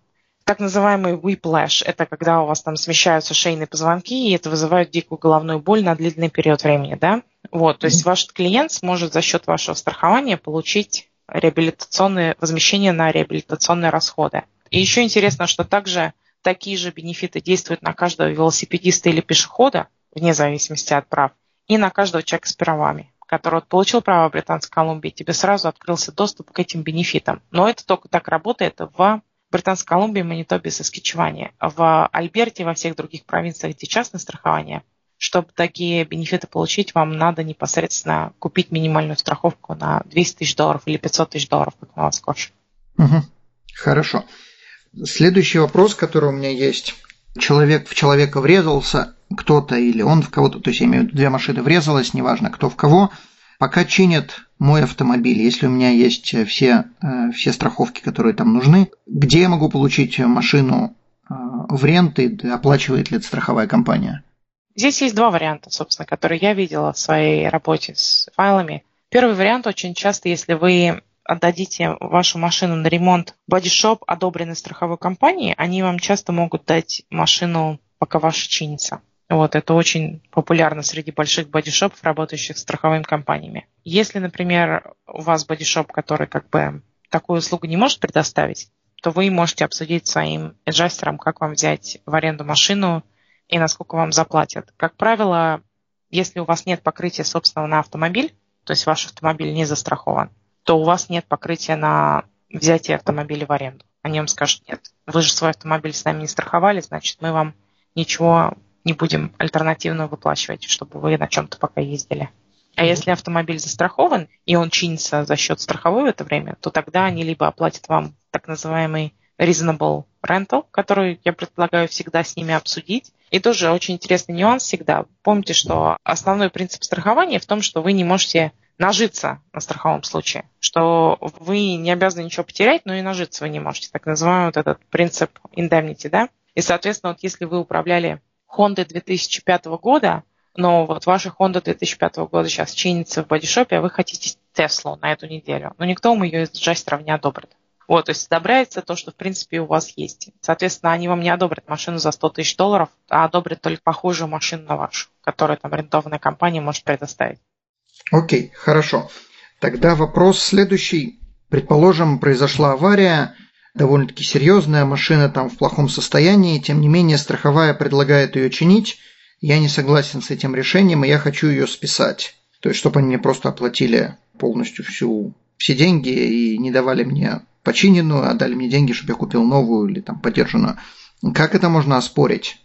так называемый whiplash. Это когда у вас там смещаются шейные позвонки, и это вызывает дикую головную боль на длительный период времени, да? Вот, то есть ваш клиент сможет за счет вашего страхования получить реабилитационные, возмещение на реабилитационные расходы. И еще интересно, что также такие же бенефиты действуют на каждого велосипедиста или пешехода, вне зависимости от прав, и на каждого человека с правами, который вот получил право в Британской Колумбии, тебе сразу открылся доступ к этим бенефитам. Но это только так работает в Британской Колумбии, Манитобе, Соскичеване. В Альберте, во всех других провинциях, где частное страхование, чтобы такие бенефиты получить, вам надо непосредственно купить минимальную страховку на 200 тысяч долларов или 500 тысяч долларов, как на Ласкош. Угу. Хорошо. Следующий вопрос, который у меня есть. Человек в человека врезался, кто-то или он в кого-то, то есть я имею в виду, две машины врезалось, неважно кто в кого, пока чинят мой автомобиль, если у меня есть все, э, все страховки, которые там нужны, где я могу получить машину э, в ренты, оплачивает ли это страховая компания? Здесь есть два варианта, собственно, которые я видела в своей работе с файлами. Первый вариант очень часто, если вы отдадите вашу машину на ремонт бодишоп, одобренной страховой компанией, они вам часто могут дать машину, пока ваша чинится. Вот, это очень популярно среди больших бодишопов, работающих с страховыми компаниями. Если, например, у вас бодишоп, который как бы такую услугу не может предоставить, то вы можете обсудить своим эджастером, как вам взять в аренду машину и насколько вам заплатят. Как правило, если у вас нет покрытия собственного на автомобиль, то есть ваш автомобиль не застрахован, то у вас нет покрытия на взятие автомобиля в аренду. Они вам скажут, нет, вы же свой автомобиль с нами не страховали, значит, мы вам ничего не будем альтернативно выплачивать, чтобы вы на чем-то пока ездили. А если автомобиль застрахован, и он чинится за счет страховой в это время, то тогда они либо оплатят вам так называемый reasonable rental, который я предлагаю всегда с ними обсудить. И тоже очень интересный нюанс всегда. Помните, что основной принцип страхования в том, что вы не можете нажиться на страховом случае, что вы не обязаны ничего потерять, но и нажиться вы не можете. Так называемый вот этот принцип indemnity, да? И, соответственно, вот если вы управляли Honda 2005 года, но вот ваша Honda 2005 года сейчас чинится в бодишопе, а вы хотите Теслу на эту неделю, но никто вам ее из джастеров не одобрит. Вот, то есть одобряется то, что в принципе у вас есть. Соответственно, они вам не одобрят машину за 100 тысяч долларов, а одобрят только похожую машину на вашу, которую там арендованная компания может предоставить. Окей, хорошо. Тогда вопрос следующий. Предположим, произошла авария, довольно-таки серьезная, машина там в плохом состоянии, тем не менее страховая предлагает ее чинить. Я не согласен с этим решением, и я хочу ее списать. То есть, чтобы они мне просто оплатили полностью всю, все деньги и не давали мне починенную, а дали мне деньги, чтобы я купил новую или там подержанную. Как это можно оспорить?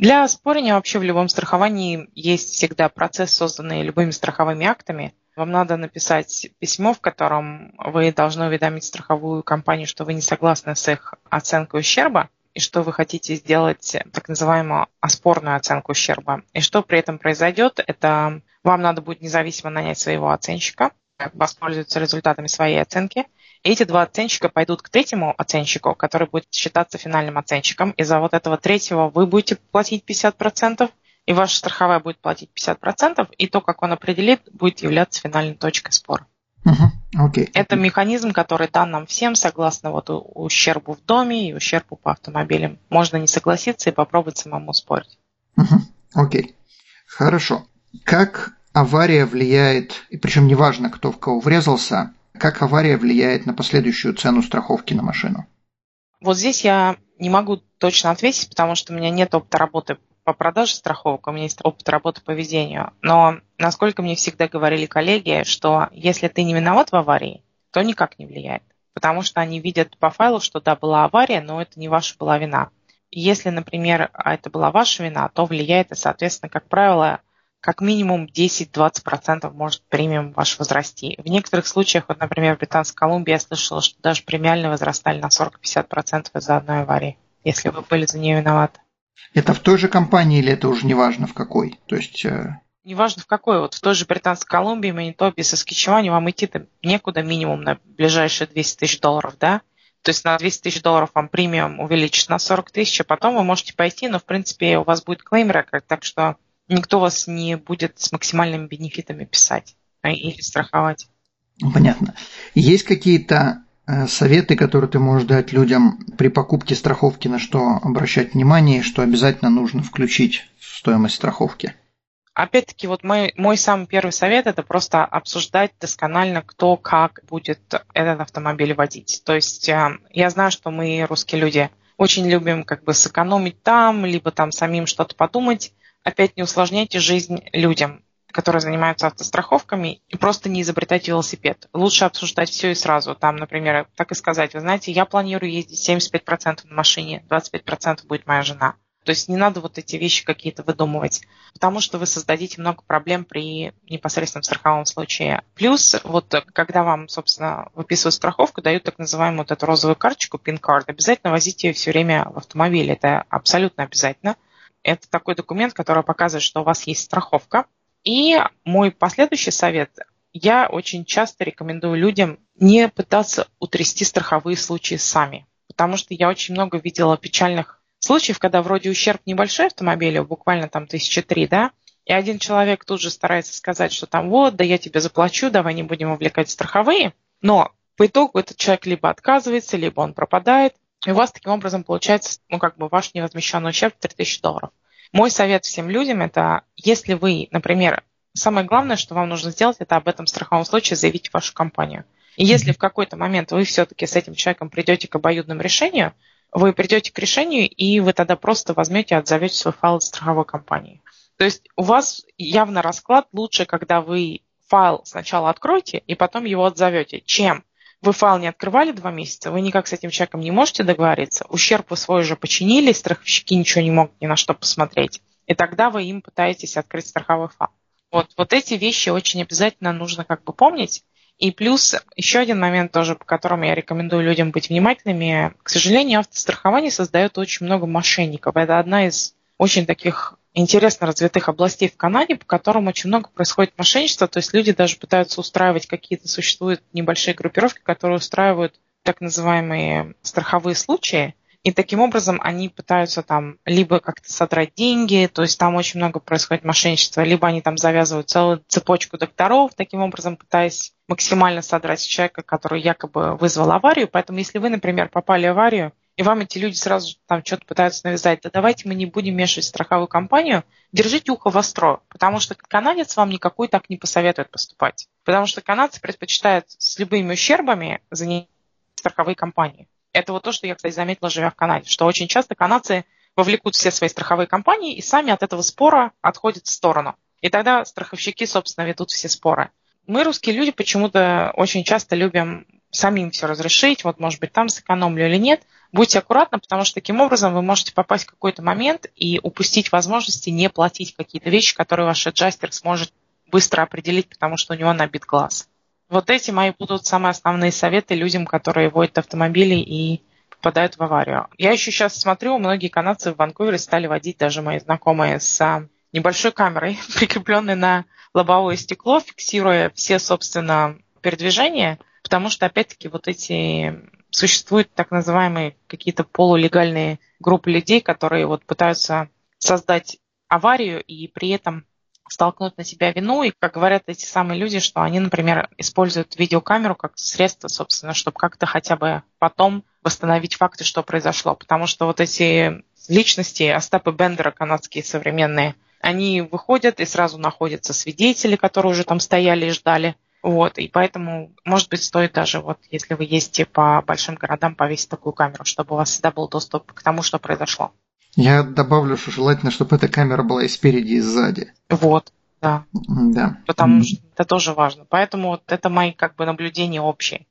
Для оспорения вообще в любом страховании есть всегда процесс, созданный любыми страховыми актами. Вам надо написать письмо, в котором вы должны уведомить страховую компанию, что вы не согласны с их оценкой ущерба и что вы хотите сделать так называемую оспорную оценку ущерба. И что при этом произойдет, это вам надо будет независимо нанять своего оценщика, воспользоваться результатами своей оценки – эти два оценщика пойдут к третьему оценщику, который будет считаться финальным оценщиком. И за вот этого третьего вы будете платить 50%, и ваша страховая будет платить 50%, и то, как он определит, будет являться финальной точкой спора. Uh-huh. Okay. Это механизм, который дан нам всем согласно вот ущербу в доме и ущербу по автомобилям. Можно не согласиться и попробовать самому спорить. Окей. Uh-huh. Okay. Хорошо. Как авария влияет, и причем неважно, кто в кого врезался, как авария влияет на последующую цену страховки на машину? Вот здесь я не могу точно ответить, потому что у меня нет опыта работы по продаже страховок, у меня есть опыт работы по ведению. Но насколько мне всегда говорили коллеги, что если ты не виноват в аварии, то никак не влияет. Потому что они видят по файлу, что да, была авария, но это не ваша была вина. Если, например, это была ваша вина, то влияет, и, соответственно, как правило, как минимум 10-20% может премиум ваш возрасти. В некоторых случаях, вот, например, в Британской Колумбии я слышала, что даже премиальные возрастали на 40-50% из-за одной аварии, если вы были за нее виноваты. Это в той же компании или это уже не важно в какой? То есть... Э... Неважно в какой. Вот в той же Британской Колумбии, Манитобе, Соскичеване вам идти-то некуда минимум на ближайшие 200 тысяч долларов, да? То есть на 200 тысяч долларов вам премиум увеличится на 40 тысяч, а потом вы можете пойти, но в принципе у вас будет клейм рекорд, так что никто вас не будет с максимальными бенефитами писать а, или страховать. Понятно. Есть какие-то э, советы, которые ты можешь дать людям при покупке страховки, на что обращать внимание, что обязательно нужно включить в стоимость страховки? Опять-таки, вот мой, мой самый первый совет – это просто обсуждать досконально, кто как будет этот автомобиль водить. То есть э, я знаю, что мы, русские люди, очень любим как бы сэкономить там, либо там самим что-то подумать, опять не усложняйте жизнь людям, которые занимаются автостраховками, и просто не изобретайте велосипед. Лучше обсуждать все и сразу. Там, например, так и сказать, вы знаете, я планирую ездить 75% на машине, 25% будет моя жена. То есть не надо вот эти вещи какие-то выдумывать, потому что вы создадите много проблем при непосредственном страховом случае. Плюс, вот когда вам, собственно, выписывают страховку, дают так называемую вот эту розовую карточку, пин-карт, обязательно возите ее все время в автомобиле. Это абсолютно обязательно. Это такой документ, который показывает, что у вас есть страховка. И мой последующий совет. Я очень часто рекомендую людям не пытаться утрясти страховые случаи сами. Потому что я очень много видела печальных случаев, когда вроде ущерб небольшой автомобилю, буквально там тысячи три, да, и один человек тут же старается сказать, что там вот, да я тебе заплачу, давай не будем увлекать страховые. Но по итогу этот человек либо отказывается, либо он пропадает, и у вас таким образом получается, ну, как бы ваш невозмещенный ущерб 3000 долларов. Мой совет всем людям – это если вы, например, самое главное, что вам нужно сделать, это об этом страховом случае заявить в вашу компанию. И если в какой-то момент вы все-таки с этим человеком придете к обоюдному решению, вы придете к решению, и вы тогда просто возьмете и отзовете свой файл от страховой компании. То есть у вас явно расклад лучше, когда вы файл сначала откроете и потом его отзовете, чем вы файл не открывали два месяца, вы никак с этим человеком не можете договориться, ущерб вы свой уже починили, страховщики ничего не могут ни на что посмотреть, и тогда вы им пытаетесь открыть страховой файл. Вот, вот эти вещи очень обязательно нужно как бы помнить. И плюс еще один момент тоже, по которому я рекомендую людям быть внимательными. К сожалению, автострахование создает очень много мошенников. Это одна из очень таких интересно развитых областей в Канаде, по которым очень много происходит мошенничества. То есть люди даже пытаются устраивать какие-то, существуют небольшие группировки, которые устраивают так называемые страховые случаи. И таким образом они пытаются там либо как-то содрать деньги, то есть там очень много происходит мошенничества, либо они там завязывают целую цепочку докторов, таким образом пытаясь максимально содрать человека, который якобы вызвал аварию. Поэтому если вы, например, попали в аварию, и вам эти люди сразу там что-то пытаются навязать, да давайте мы не будем мешать страховую компанию, держите ухо востро, потому что канадец вам никакой так не посоветует поступать. Потому что канадцы предпочитают с любыми ущербами за страховые компании. Это вот то, что я, кстати, заметила, живя в Канаде, что очень часто канадцы вовлекут все свои страховые компании и сами от этого спора отходят в сторону. И тогда страховщики, собственно, ведут все споры. Мы, русские люди, почему-то очень часто любим самим все разрешить, вот, может быть, там сэкономлю или нет. Будьте аккуратны, потому что таким образом вы можете попасть в какой-то момент и упустить возможности не платить какие-то вещи, которые ваш аджастер сможет быстро определить, потому что у него набит глаз. Вот эти мои будут самые основные советы людям, которые водят автомобили и попадают в аварию. Я еще сейчас смотрю, многие канадцы в Ванкувере стали водить, даже мои знакомые, с а, небольшой камерой, <laughs> прикрепленной на лобовое стекло, фиксируя все, собственно, передвижения – Потому что, опять-таки, вот эти существуют так называемые какие-то полулегальные группы людей, которые вот пытаются создать аварию и при этом столкнуть на себя вину. И, как говорят эти самые люди, что они, например, используют видеокамеру как средство, собственно, чтобы как-то хотя бы потом восстановить факты, что произошло. Потому что вот эти личности, Остапы Бендера, канадские современные, они выходят и сразу находятся свидетели, которые уже там стояли и ждали. Вот, и поэтому, может быть, стоит даже, вот, если вы ездите по большим городам, повесить такую камеру, чтобы у вас всегда был доступ к тому, что произошло. Я добавлю, что желательно, чтобы эта камера была и спереди, и сзади. Вот, да. Да. Потому что это тоже важно. Поэтому вот это мои как бы наблюдения общие.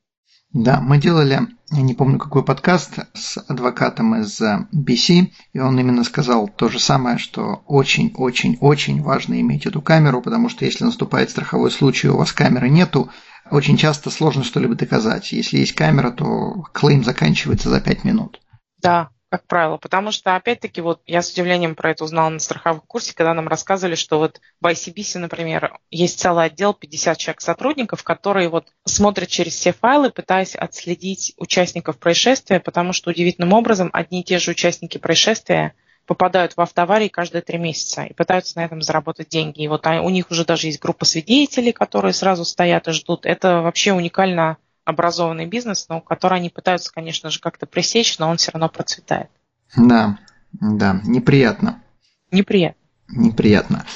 Да, мы делали, я не помню какой подкаст, с адвокатом из BC, и он именно сказал то же самое, что очень-очень-очень важно иметь эту камеру, потому что если наступает страховой случай, у вас камеры нету, очень часто сложно что-либо доказать. Если есть камера, то клейм заканчивается за 5 минут. Да, как правило, потому что, опять-таки, вот я с удивлением про это узнала на страховом курсе, когда нам рассказывали, что вот в ICBC, например, есть целый отдел 50 человек сотрудников, которые вот смотрят через все файлы, пытаясь отследить участников происшествия, потому что удивительным образом одни и те же участники происшествия попадают в автоаварии каждые три месяца и пытаются на этом заработать деньги. И вот у них уже даже есть группа свидетелей, которые сразу стоят и ждут. Это вообще уникально образованный бизнес, но который они пытаются, конечно же, как-то пресечь, но он все равно процветает. Да, да, неприятно. Неприятно. Неприятно.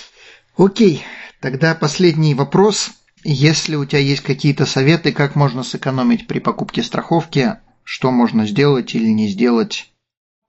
Окей, тогда последний вопрос. Если у тебя есть какие-то советы, как можно сэкономить при покупке страховки, что можно сделать или не сделать?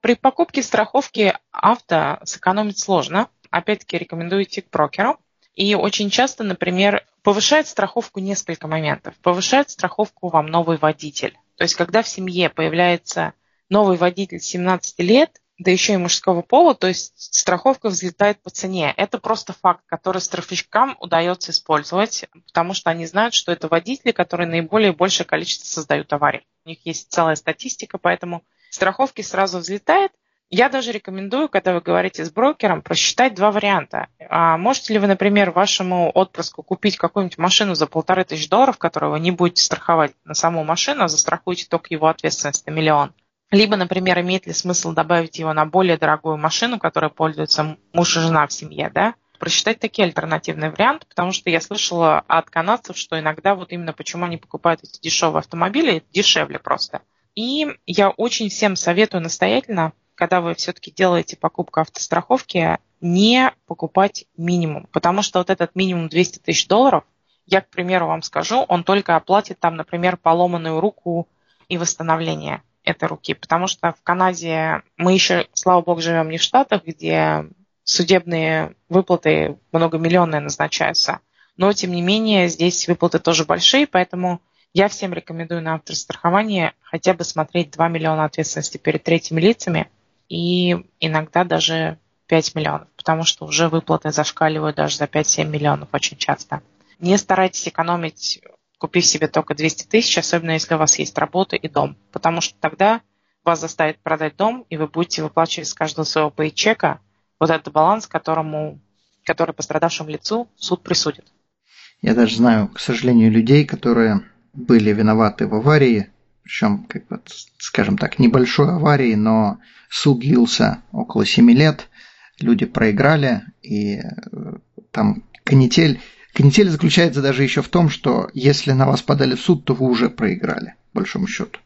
При покупке страховки авто сэкономить сложно. Опять-таки рекомендую идти к брокеру. И очень часто, например, повышает страховку несколько моментов. Повышает страховку вам новый водитель. То есть, когда в семье появляется новый водитель 17 лет, да еще и мужского пола, то есть страховка взлетает по цене. Это просто факт, который страховщикам удается использовать, потому что они знают, что это водители, которые наиболее большее количество создают аварий. У них есть целая статистика, поэтому страховки сразу взлетает – я даже рекомендую, когда вы говорите с брокером, просчитать два варианта. А можете ли вы, например, вашему отпрыску купить какую-нибудь машину за полторы тысячи долларов, которую вы не будете страховать на саму машину, а застрахуете только его ответственность на миллион? Либо, например, имеет ли смысл добавить его на более дорогую машину, которой пользуются муж и жена в семье, да? Просчитать такие альтернативные варианты, потому что я слышала от канадцев, что иногда вот именно почему они покупают эти дешевые автомобили, дешевле просто. И я очень всем советую настоятельно когда вы все-таки делаете покупку автостраховки, не покупать минимум, потому что вот этот минимум 200 тысяч долларов, я, к примеру, вам скажу, он только оплатит там, например, поломанную руку и восстановление этой руки, потому что в Канаде мы еще, слава богу, живем не в Штатах, где судебные выплаты многомиллионные назначаются, но, тем не менее, здесь выплаты тоже большие, поэтому я всем рекомендую на автострахование хотя бы смотреть 2 миллиона ответственности перед третьими лицами, и иногда даже 5 миллионов, потому что уже выплаты зашкаливают даже за 5-7 миллионов очень часто. Не старайтесь экономить, купив себе только 200 тысяч, особенно если у вас есть работа и дом, потому что тогда вас заставят продать дом, и вы будете выплачивать с каждого своего пейчека вот этот баланс, которому, который пострадавшему лицу суд присудит. Я даже знаю, к сожалению, людей, которые были виноваты в аварии, причем, как бы, скажем так, небольшой аварии, но суд длился около 7 лет, люди проиграли, и э, там канитель... Канитель заключается даже еще в том, что если на вас подали в суд, то вы уже проиграли, по большому счету.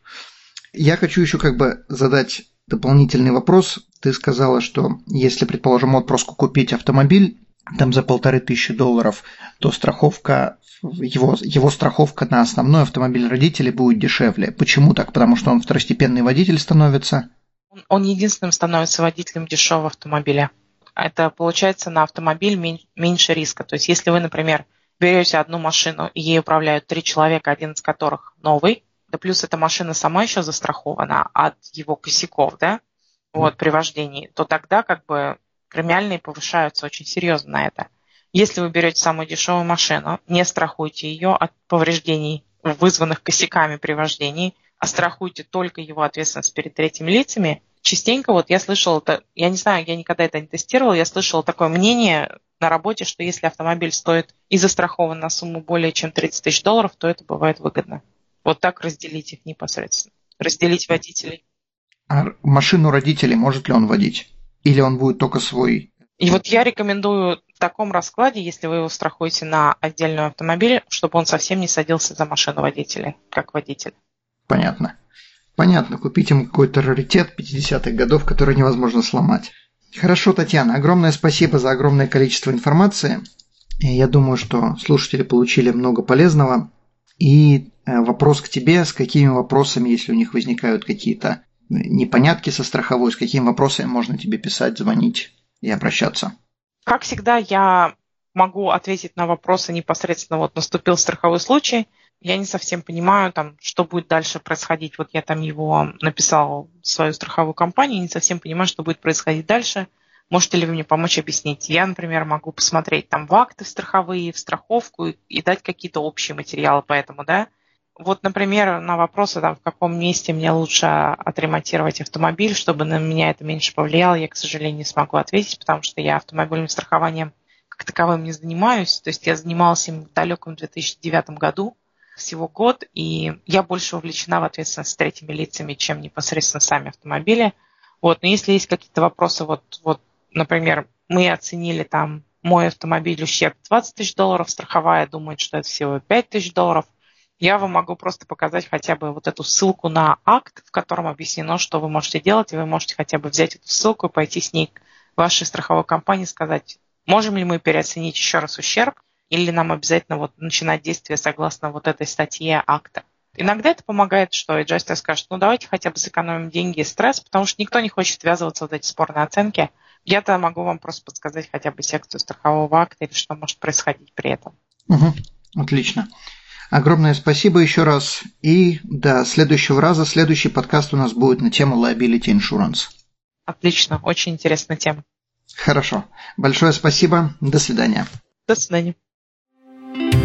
Я хочу еще как бы задать дополнительный вопрос. Ты сказала, что если, предположим, отпрыску купить автомобиль, там за полторы тысячи долларов, то страховка, его, его страховка на основной автомобиль родителей будет дешевле. Почему так? Потому что он второстепенный водитель становится? Он единственным становится водителем дешевого автомобиля. Это получается на автомобиль меньше риска. То есть если вы, например, берете одну машину и ей управляют три человека, один из которых новый, да плюс эта машина сама еще застрахована от его косяков, да, вот, при вождении, то тогда как бы премиальные повышаются очень серьезно на это. Если вы берете самую дешевую машину, не страхуйте ее от повреждений, вызванных косяками при вождении, а страхуйте только его ответственность перед третьими лицами. Частенько вот я слышала, я не знаю, я никогда это не тестировала, я слышала такое мнение на работе, что если автомобиль стоит и застрахован на сумму более чем 30 тысяч долларов, то это бывает выгодно. Вот так разделить их непосредственно. Разделить водителей. А машину родителей может ли он водить? Или он будет только свой? И вот я рекомендую в таком раскладе, если вы его страхуете на отдельный автомобиль, чтобы он совсем не садился за машину водителя, как водитель. Понятно. Понятно, купить ему какой-то раритет 50-х годов, который невозможно сломать. Хорошо, Татьяна, огромное спасибо за огромное количество информации. Я думаю, что слушатели получили много полезного. И э, вопрос к тебе, с какими вопросами, если у них возникают какие-то непонятки со страховой, с какими вопросами можно тебе писать, звонить и обращаться? Как всегда, я могу ответить на вопросы непосредственно. Вот наступил страховой случай, я не совсем понимаю, там, что будет дальше происходить. Вот я там его написал в свою страховую компанию, не совсем понимаю, что будет происходить дальше. Можете ли вы мне помочь объяснить? Я, например, могу посмотреть там в акты страховые, в страховку и, и дать какие-то общие материалы по этому, да? Вот, например, на вопросы, там, в каком месте мне лучше отремонтировать автомобиль, чтобы на меня это меньше повлияло, я, к сожалению, не смогу ответить, потому что я автомобильным страхованием как таковым не занимаюсь. То есть я занималась им в далеком 2009 году, всего год, и я больше увлечена в ответственность с третьими лицами, чем непосредственно сами автомобили. Вот, но если есть какие-то вопросы, вот, вот, например, мы оценили там мой автомобиль ущерб 20 тысяч долларов, страховая думает, что это всего 5 тысяч долларов – я вам могу просто показать хотя бы вот эту ссылку на акт, в котором объяснено, что вы можете делать, и вы можете хотя бы взять эту ссылку и пойти с ней к вашей страховой компании и сказать, можем ли мы переоценить еще раз ущерб, или нам обязательно вот начинать действие согласно вот этой статье акта. Иногда это помогает, что adjuster скажет, ну давайте хотя бы сэкономим деньги и стресс, потому что никто не хочет ввязываться в эти спорные оценки. Я-то могу вам просто подсказать хотя бы секцию страхового акта или что может происходить при этом. Угу, отлично. Огромное спасибо еще раз. И до следующего раза. Следующий подкаст у нас будет на тему liability insurance. Отлично. Очень интересная тема. Хорошо. Большое спасибо. До свидания. До свидания.